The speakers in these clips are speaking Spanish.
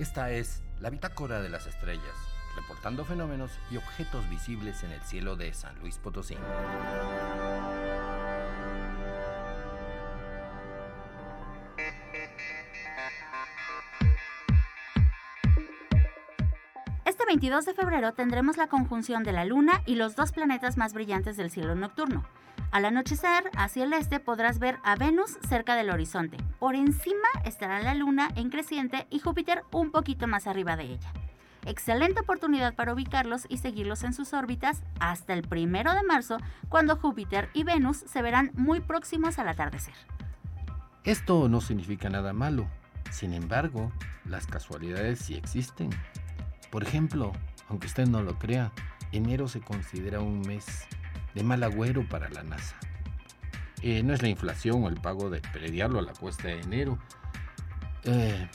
Esta es la bitácora de las estrellas, reportando fenómenos y objetos visibles en el cielo de San Luis Potosí. 22 de febrero tendremos la conjunción de la Luna y los dos planetas más brillantes del cielo nocturno. Al anochecer, hacia el este podrás ver a Venus cerca del horizonte. Por encima estará la Luna en creciente y Júpiter un poquito más arriba de ella. Excelente oportunidad para ubicarlos y seguirlos en sus órbitas hasta el primero de marzo, cuando Júpiter y Venus se verán muy próximos al atardecer. Esto no significa nada malo. Sin embargo, las casualidades sí existen. Por ejemplo, aunque usted no lo crea, enero se considera un mes de mal agüero para la NASA. Eh, no es la inflación o el pago del prediablo a la cuesta de enero, eh,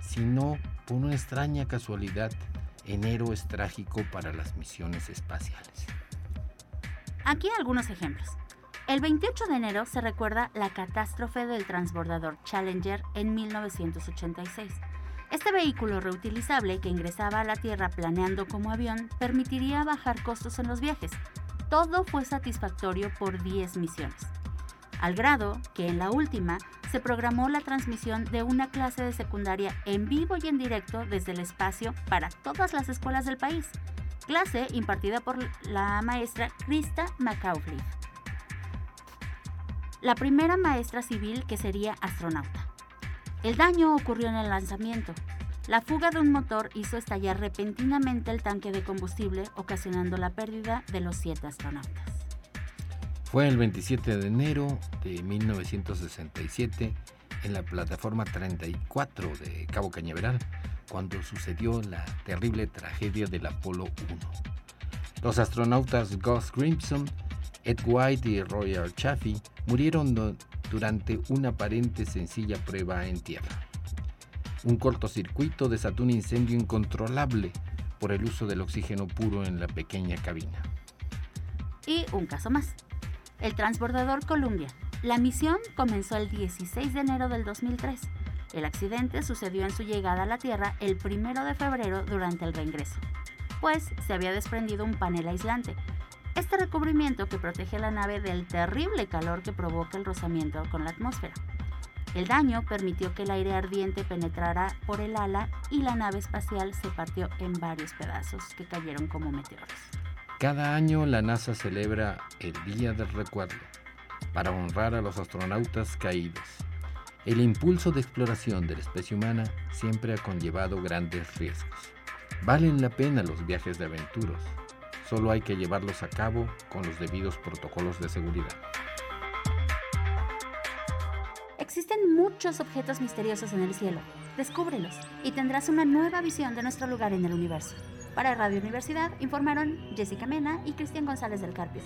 sino por una extraña casualidad, enero es trágico para las misiones espaciales. Aquí algunos ejemplos. El 28 de enero se recuerda la catástrofe del transbordador Challenger en 1986. Este vehículo reutilizable que ingresaba a la Tierra planeando como avión permitiría bajar costos en los viajes, todo fue satisfactorio por 10 misiones. Al grado que en la última se programó la transmisión de una clase de secundaria en vivo y en directo desde el espacio para todas las escuelas del país, clase impartida por la maestra Krista McAuliffe, la primera maestra civil que sería astronauta. El daño ocurrió en el lanzamiento, la fuga de un motor hizo estallar repentinamente el tanque de combustible, ocasionando la pérdida de los siete astronautas. Fue el 27 de enero de 1967 en la plataforma 34 de Cabo Cañaveral cuando sucedió la terrible tragedia del Apolo 1. Los astronautas Gus Grimson, Ed White y Royal Chaffee murieron durante una aparente sencilla prueba en tierra. Un cortocircuito desató un incendio incontrolable por el uso del oxígeno puro en la pequeña cabina. Y un caso más. El transbordador Columbia. La misión comenzó el 16 de enero del 2003. El accidente sucedió en su llegada a la Tierra el 1 de febrero durante el reingreso, pues se había desprendido un panel aislante. Este recubrimiento que protege la nave del terrible calor que provoca el rozamiento con la atmósfera. El daño permitió que el aire ardiente penetrara por el ala y la nave espacial se partió en varios pedazos que cayeron como meteoros. Cada año la NASA celebra el Día del Recuerdo para honrar a los astronautas caídos. El impulso de exploración de la especie humana siempre ha conllevado grandes riesgos. Valen la pena los viajes de aventuras, solo hay que llevarlos a cabo con los debidos protocolos de seguridad. Existen muchos objetos misteriosos en el cielo. Descúbrelos y tendrás una nueva visión de nuestro lugar en el universo. Para Radio Universidad informaron Jessica Mena y Cristian González del Carpio.